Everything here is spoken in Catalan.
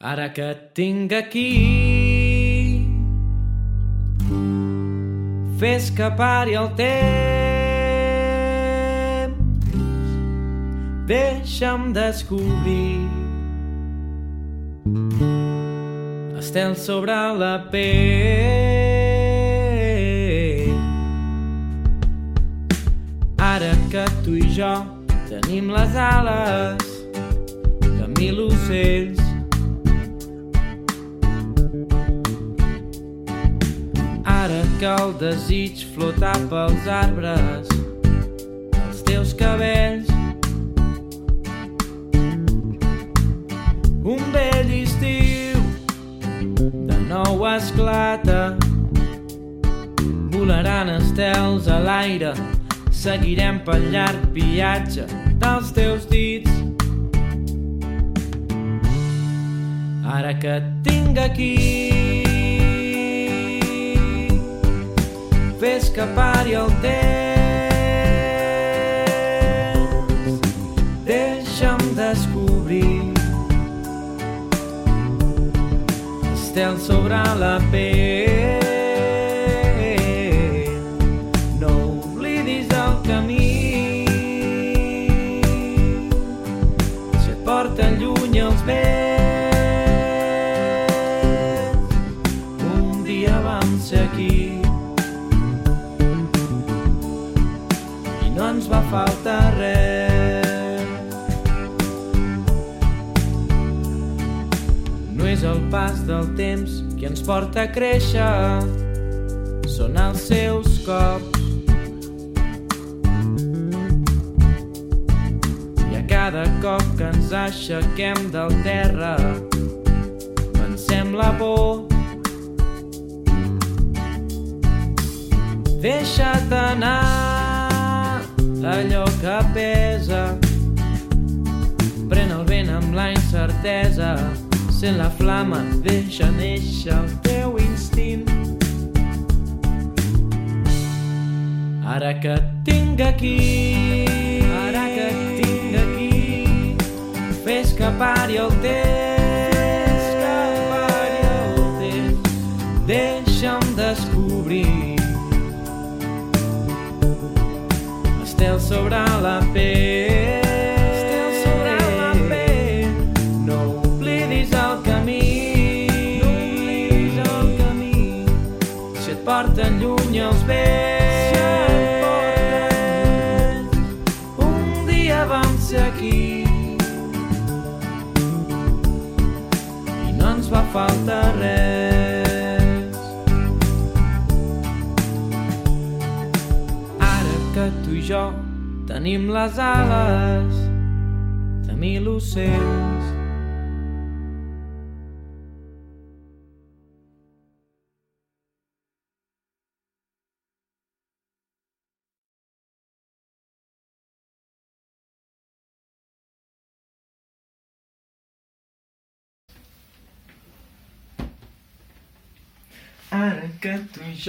Ara que et tinc aquí Fes que pari el temps. Deixa'm descobrir. Estel sobre la pell. Ara que tu i jo tenim les ales de mil ocells que el desig flota pels arbres. Dels teus cabells. Un vell estiu de nou esclata. Volaran estels a l'aire. Seguirem pel llarg viatge dels teus dits. Ara que et tinc aquí Fes que pari el temps. Deixa'm descobrir. Estel sobre la pell. No oblidis el camí. Si et porten lluny els vents Un ens va faltar res. No és el pas del temps que ens porta a créixer, són els seus cops. I a cada cop que ens aixequem del terra, pensem la por Deixa't anar allò que pesa. Pren el vent amb la incertesa. Sent la flama, deixa néixer el teu instint. Ara que et tinc aquí, ara que et tinc aquí, fes que pari el temps, que pari el temps. Deixa'm descobrir Estel sobre la pell. Estel sobre la pell. No oblidis el camí. No oblidis el camí. Si et porten lluny els vents. Si Un dia vam ser aquí. I no ens va faltar res. Que tu i jo tenim les ales de mil ocells. Ara que tu i jo